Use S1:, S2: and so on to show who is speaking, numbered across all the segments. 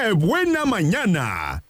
S1: ¡Qué buena mañana!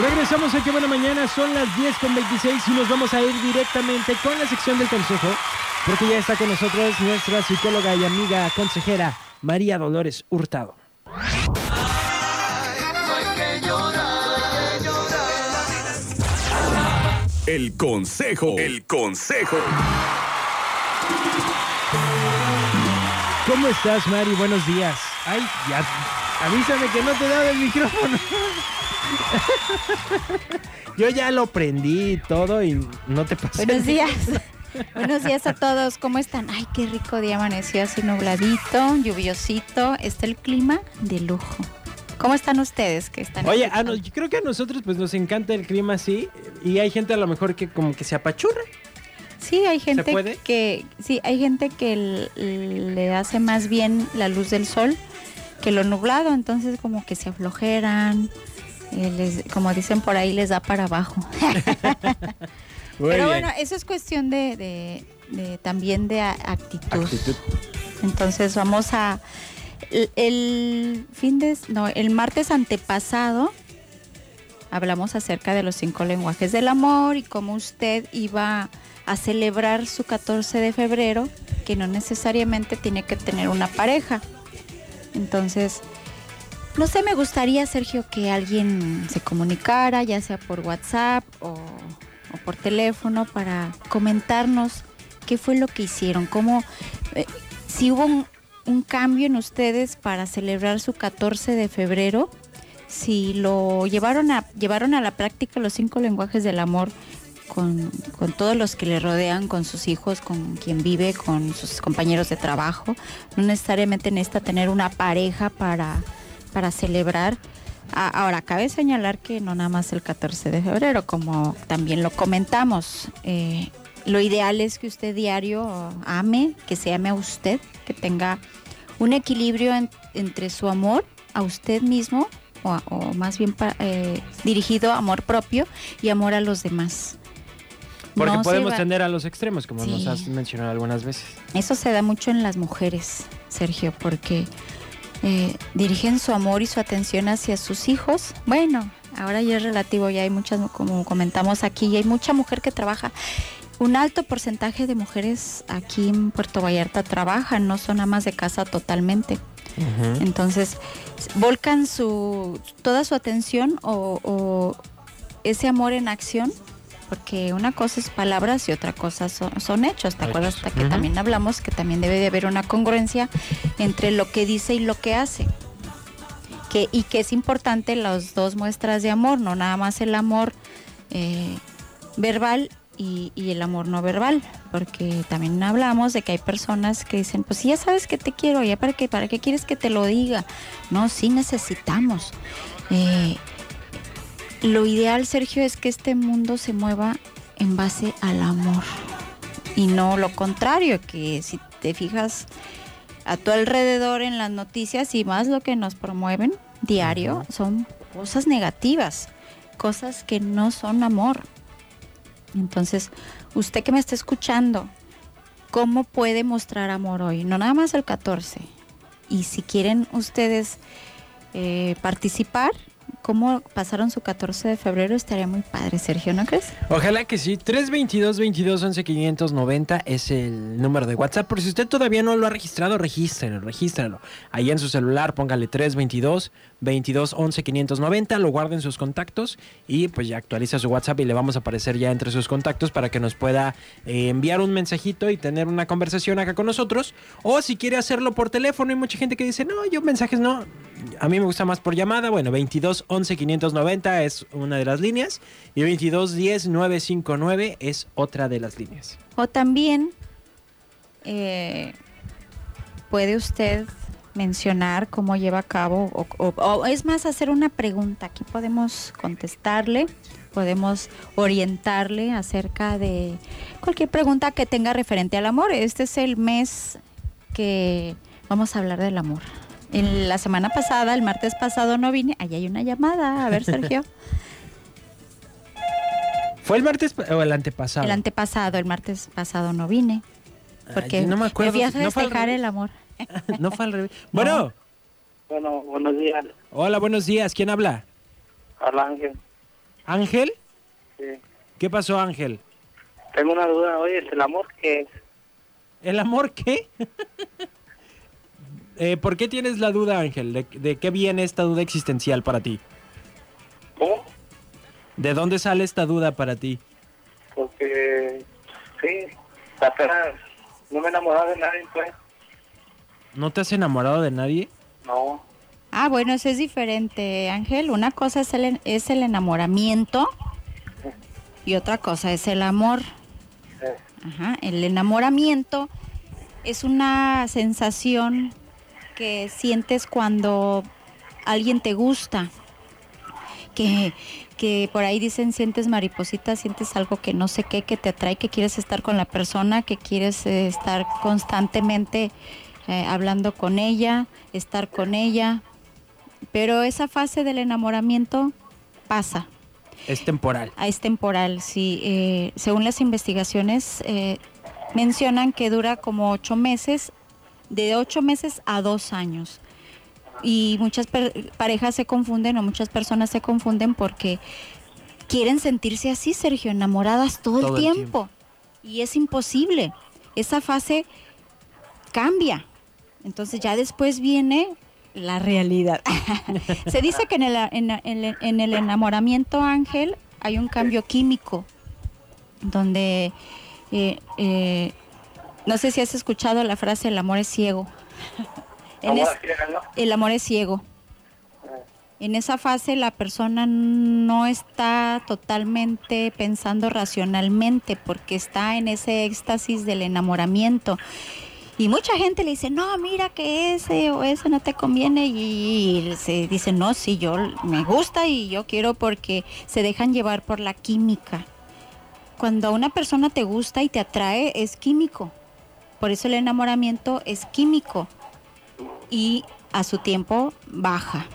S2: Regresamos a Buena Mañana, son las 10 con 26 y nos vamos a ir directamente con la sección del consejo, porque ya está con nosotros nuestra psicóloga y amiga consejera, María Dolores Hurtado.
S1: El consejo. El consejo.
S2: ¿Cómo estás, Mari? Buenos días. Ay, ya. Avísame que no te he dado el micrófono. Yo ya lo prendí y todo y no te pasé.
S3: Buenos días. Buenos días a todos. ¿Cómo están? Ay, qué rico día amaneció así nubladito, lluviosito. Está el clima de lujo. ¿Cómo están ustedes que están
S2: Oye, a nos- yo creo que a nosotros pues nos encanta el clima así y hay gente a lo mejor que como que se apachurra.
S3: Sí, hay gente
S2: puede?
S3: que sí, hay gente que le hace más bien la luz del sol que lo nublado, entonces como que se aflojeran, eh, les- como dicen por ahí les da para abajo.
S2: Muy
S3: Pero
S2: bien.
S3: bueno, eso es cuestión de, de- de- también de actitud.
S2: Actitud.
S3: Entonces vamos a el, el fin de no, el martes antepasado hablamos acerca de los cinco lenguajes del amor y cómo usted iba a celebrar su 14 de febrero, que no necesariamente tiene que tener una pareja. Entonces, no sé, me gustaría, Sergio, que alguien se comunicara, ya sea por WhatsApp o, o por teléfono, para comentarnos qué fue lo que hicieron, cómo, eh, si hubo un, un cambio en ustedes para celebrar su 14 de febrero, si lo llevaron a, llevaron a la práctica los cinco lenguajes del amor con, con todos los que le rodean, con sus hijos, con quien vive, con sus compañeros de trabajo. No necesariamente necesita tener una pareja para, para celebrar. A- Ahora, cabe señalar que no nada más el 14 de febrero, como también lo comentamos. eh, lo ideal es que usted diario ame, que se ame a usted, que tenga un equilibrio en- entre su amor a usted mismo, o, o más bien pa- eh, dirigido a amor propio y amor a los demás.
S2: Porque
S3: No
S2: podemos
S3: va-
S2: tender a los extremos, como nos has mencionado algunas veces.
S3: Eso se da mucho en las mujeres, Sergio, porque eh, dirigen su amor y su atención hacia sus hijos. Bueno, ahora ya es relativo, ya hay muchas, como comentamos aquí, ya hay mucha mujer que trabaja. Un alto porcentaje de mujeres aquí en Puerto Vallarta trabajan, no son amas de casa totalmente. Entonces, volcan su toda su atención o, o ese amor en acción, porque una cosa es palabras y otra cosa son, son hechos. ¿Te acuerdas hasta que también hablamos que también debe de haber una congruencia entre lo que dice y lo que hace? Que, y que es importante las dos muestras de amor, no nada más el amor eh, verbal y, y el amor no verbal, porque también hablamos de que hay personas que dicen, pues ya sabes que te quiero, ya para qué, para qué quieres que te lo diga. No, sí necesitamos. Eh, lo ideal, Sergio, es que este mundo se mueva en base al amor y no lo contrario, que si te fijas a tu alrededor en las noticias y más lo que nos promueven diario son cosas negativas, cosas que no son amor. Entonces, usted que me está escuchando, ¿cómo puede mostrar amor hoy? No nada más el 14. Y si quieren ustedes eh, participar, ¿cómo pasaron su 14 de febrero? Estaría muy padre, Sergio, ¿no crees?
S2: Ojalá que sí. 322 22 11 590 es el número de WhatsApp. Por si usted todavía no lo ha registrado, regístrelo, regístrelo. Ahí en su celular póngale 322 22 11 590, lo guarden sus contactos y pues ya actualiza su WhatsApp y le vamos a aparecer ya entre sus contactos para que nos pueda eh, enviar un mensajito y tener una conversación acá con nosotros. O si quiere hacerlo por teléfono, hay mucha gente que dice, no, yo mensajes no. A mí me gusta más por llamada. Bueno, 22 11 590 es una de las líneas y 22 10 959 es otra de las líneas.
S3: O también eh, puede usted mencionar cómo lleva a cabo, o, o- o es más, hacer una pregunta. Aquí podemos contestarle, podemos orientarle acerca de cualquier pregunta que tenga referente al amor. Este es el mes que vamos a hablar del amor. En la semana pasada, el martes pasado no vine. Ahí hay una llamada. A ver, Sergio.
S2: ¿Fue el martes o el antepasado?
S3: el antepasado, el martes pasado no vine. Porque
S2: Ay, no me acuerdo ¿no al
S3: festejar
S2: revés?
S3: el amor.
S2: no fue al revés. Bueno,
S4: Bueno, buenos días,
S2: hola, buenos días. ¿Quién habla?
S4: al Ángel.
S2: ¿Ángel?
S4: Sí.
S2: ¿Qué pasó, Ángel?
S4: Tengo una duda, oye, ¿es el amor que es?
S2: ¿El amor qué? Eh, ¿Por qué tienes la duda, Ángel? ¿De, de qué viene esta duda existencial para ti?
S4: ¿Cómo?
S2: ¿De dónde sale esta duda para ti?
S4: Porque, sí, apenas no me he enamorado de nadie, pues.
S2: ¿No te has enamorado de nadie?
S4: No,
S3: Ah, bueno, eso es diferente, Ángel. Una cosa es el, es el enamoramiento y otra cosa es el amor. Ajá, el enamoramiento es una sensación que sientes cuando alguien te gusta. Que, que por ahí dicen sientes maripositas, sientes algo que no sé qué, que te atrae, que quieres estar con la persona, que quieres eh, estar constantemente eh, hablando con ella, estar con ella. Pero esa fase del enamoramiento pasa.
S2: Es temporal.
S3: Ah, Es temporal, sí. Eh, según las investigaciones, mencionan que dura como ocho meses, de ocho meses a dos años. Y muchas parejas se confunden o muchas personas se confunden porque quieren sentirse así, Sergio, enamoradas todo,
S2: Todo
S3: el
S2: el
S3: tiempo. Y es imposible. Esa fase cambia. Entonces ya después viene la realidad. Se dice que en el, en, en- en el enamoramiento, Ángel, hay un cambio químico, donde, eh, eh, no sé si has escuchado la frase, el amor es ciego. El amor es ciego. En esa fase la persona no está totalmente pensando racionalmente porque está en ese éxtasis del enamoramiento. Y mucha gente le dice, no, mira que ese o ese no te conviene. Y se dice, no, sí, yo me gusta y yo quiero porque se dejan llevar por la química. Cuando a una persona te gusta y te atrae, es químico. Por eso el enamoramiento es químico. Y a su tiempo baja.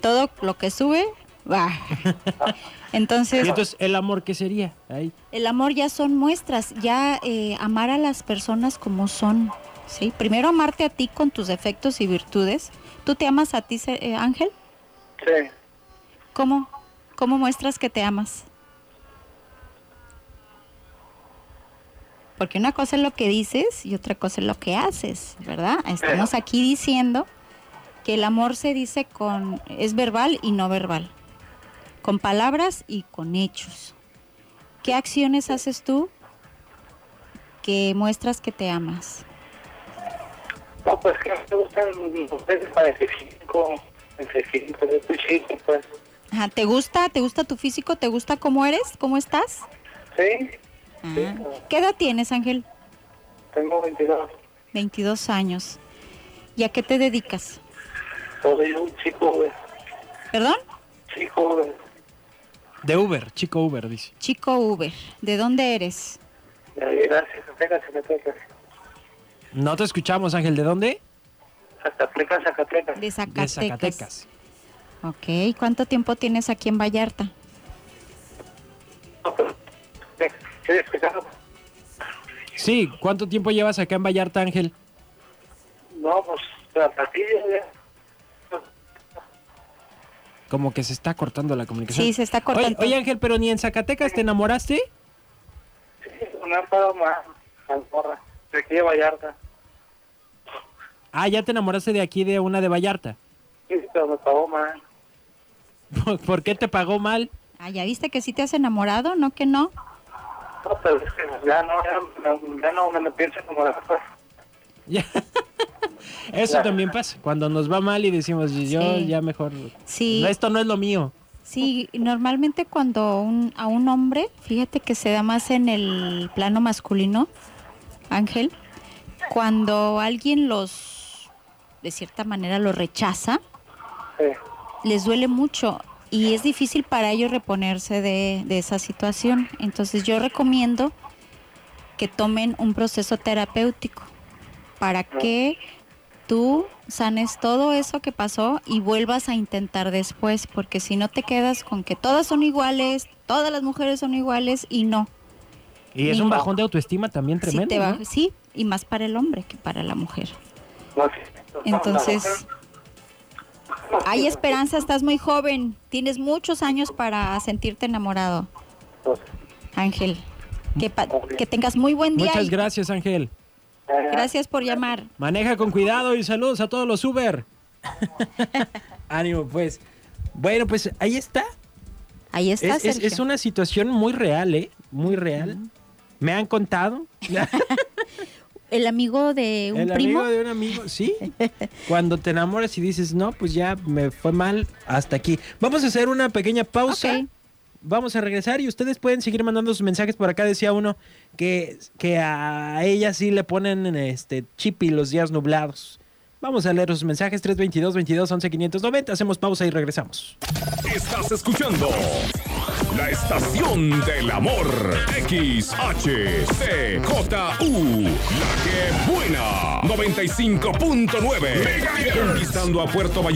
S3: Todo lo que sube, baja. Entonces,
S2: ¿Y entonces el amor qué sería? Ahí.
S3: el amor ya son muestras, ya eh, amar a las personas como son, ¿sí? Primero amarte a ti con tus defectos y virtudes. ¿Tú te amas a ti, eh, Ángel?
S4: Sí,
S3: ¿Cómo? ¿Cómo muestras que te amas? Porque una cosa es lo que dices y otra cosa es lo que haces, ¿verdad? Estamos aquí diciendo que el amor se dice con es verbal y no verbal, con palabras y con hechos. ¿Qué acciones haces tú que muestras que te amas?
S4: no, pues que me gustan los peces para físico, el físico, yo estoy chico, pues.
S3: Ajá, ¿Te gusta? ¿Te gusta tu físico? ¿Te gusta cómo eres? ¿Cómo estás?
S4: Sí,
S3: Ah. ¿Qué edad tienes, Ángel?
S4: tengo 22,
S3: 22 años. ¿Y a qué te dedicas?
S4: soy un chico, güey,
S3: ¿Perdón?
S4: chico, güey,
S2: De Uber, chico Uber, dice.
S3: Chico Uber. ¿De dónde eres?
S4: de gracias, Zacatecas,
S2: No te escuchamos, Ángel. ¿De dónde?
S4: Zacatecas, Zacatecas.
S3: De Zacatecas.
S2: De Zacatecas.
S3: Ok. ¿Cuánto tiempo tienes aquí en Vallarta?
S4: ¿Qué- ¿Quieres explicar?
S2: Sí, ¿cuánto tiempo llevas acá en Vallarta, Ángel?
S4: No, pues, a partir de...
S2: Como que se está cortando la comunicación.
S3: Sí, se está
S2: Oye,
S3: cortando.
S2: oye, Ángel, pero ni en Zacatecas te enamoraste.
S4: Sí, más, más morra, de aquí de Vallarta.
S2: Ah, ya te enamoraste de aquí, de una de Vallarta.
S4: Sí, pero me pagó más.
S2: ¿Por- ¿Por qué te pagó mal?
S3: Ah, ¿ya viste que sí te has enamorado? ¿No que no?
S4: No, pero es que ya no, ya, no- ya no me lo pienso como la.
S2: Ya. Eso también pasa. Cuando nos va mal y decimos, yo
S3: Sí.
S2: ya mejor.
S3: Sí.
S2: Esto no es lo mío.
S3: Sí, normalmente cuando un- a un hombre, fíjate que se da más en el plano masculino, Ángel, cuando alguien los, de cierta manera, los rechaza,
S4: Sí.
S3: les duele mucho y es difícil para ellos reponerse de, de esa situación. Entonces yo recomiendo que tomen un proceso terapéutico para que tú sanes todo eso que pasó y vuelvas a intentar después, porque si no te quedas con que todas son iguales, todas las mujeres son iguales y no.
S2: Y es
S3: Sí.
S2: un bajón de autoestima también
S3: Sí,
S2: tremendo.
S3: te
S2: ¿no?
S3: sí, y más para el hombre que para la mujer. Entonces, hay esperanza, estás muy joven, tienes muchos años para sentirte enamorado, Ángel. Que, pa- que tengas muy buen día.
S2: Muchas
S3: y
S2: gracias, Ángel.
S3: gracias por llamar.
S2: Maneja con cuidado y saludos a todos los Uber. Ánimo, pues. Bueno, pues ahí está.
S3: Ahí está,
S2: Es,
S3: Sergio.
S2: es una situación muy real, ¿eh? Muy real. Me han contado.
S3: El amigo de un
S2: El
S3: primo.
S2: amigo de un amigo, sí. Cuando te enamoras y dices, no, pues ya me fue mal hasta aquí. Vamos a hacer una pequeña pausa. Vamos a regresar y ustedes pueden seguir mandando sus mensajes por acá. Decía uno que, que a ella sí le ponen este chipi los días nublados. Vamos a leer sus mensajes 322 22 11 590. Hacemos pausa y regresamos.
S1: Estás escuchando la estación del amor. XHCJU. La que buena. 95.9. Conquistando a Puerto Vallarta.